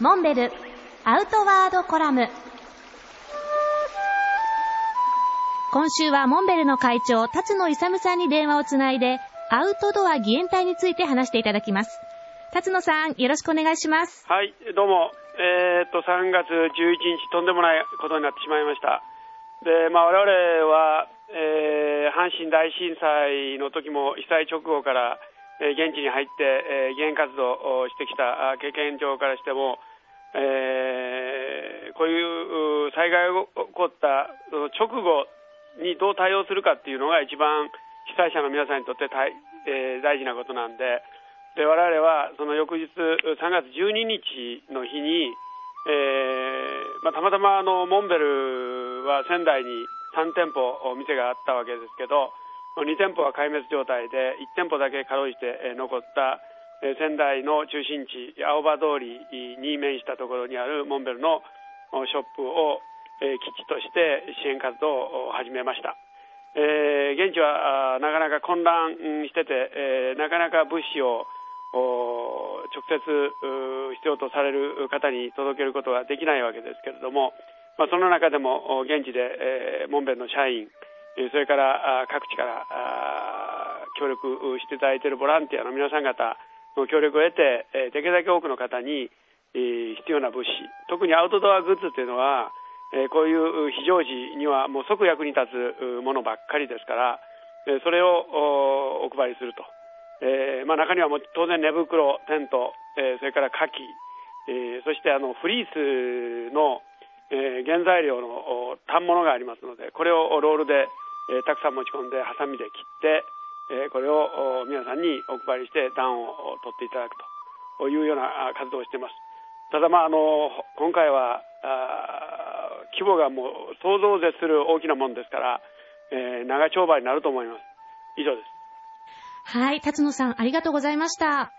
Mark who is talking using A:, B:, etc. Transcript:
A: モンベルアウトワードコラム今週はモンベルの会長、辰野勇さんに電話をつないで、アウトドア義援隊について話していただきます。辰野さん、よろしくお願いします。
B: はい、どうも。えー、っと、3月11日、とんでもないことになってしまいました。で、まあ、我々は、えー、阪神大震災の時も被災直後から、現地に入って、えー、義援活動をしてきた経験上からしても、えー、こういう災害が起こった直後にどう対応するかっていうのが一番被災者の皆さんにとって大,、えー、大事なことなんでで我々はその翌日3月12日の日に、えーまあ、たまたまあのモンベルは仙台に3店舗店があったわけですけど2店舗は壊滅状態で1店舗だけかろうじて残った仙台の中心地青葉通りに面したところにあるモンベルのショップを基地として支援活動を始めました。現地はなかなか混乱してて、なかなか物資を直接必要とされる方に届けることができないわけですけれども、その中でも現地で、モンベルの社員それから各地から協力していただいているボランティアの皆さん方の協力を得てできるだけ多くの方に必要な物資特にアウトドアグッズというのはこういう非常時にはもう即役に立つものばっかりですからそれをお配りすると、まあ、中にはもう当然寝袋、テント、それから火器、そしてあのフリースの、原材料の反物がありますのでこれをロールでえー、たくさん持ち込んでハサミで切って、えー、これを皆さんにお配りして暖を取っていただくというような活動をしています。ただまああの今回は規模がもう想像を絶する大きなもんですから、えー、長丁場になると思います。以上です。
A: はい辰野さんありがとうございました。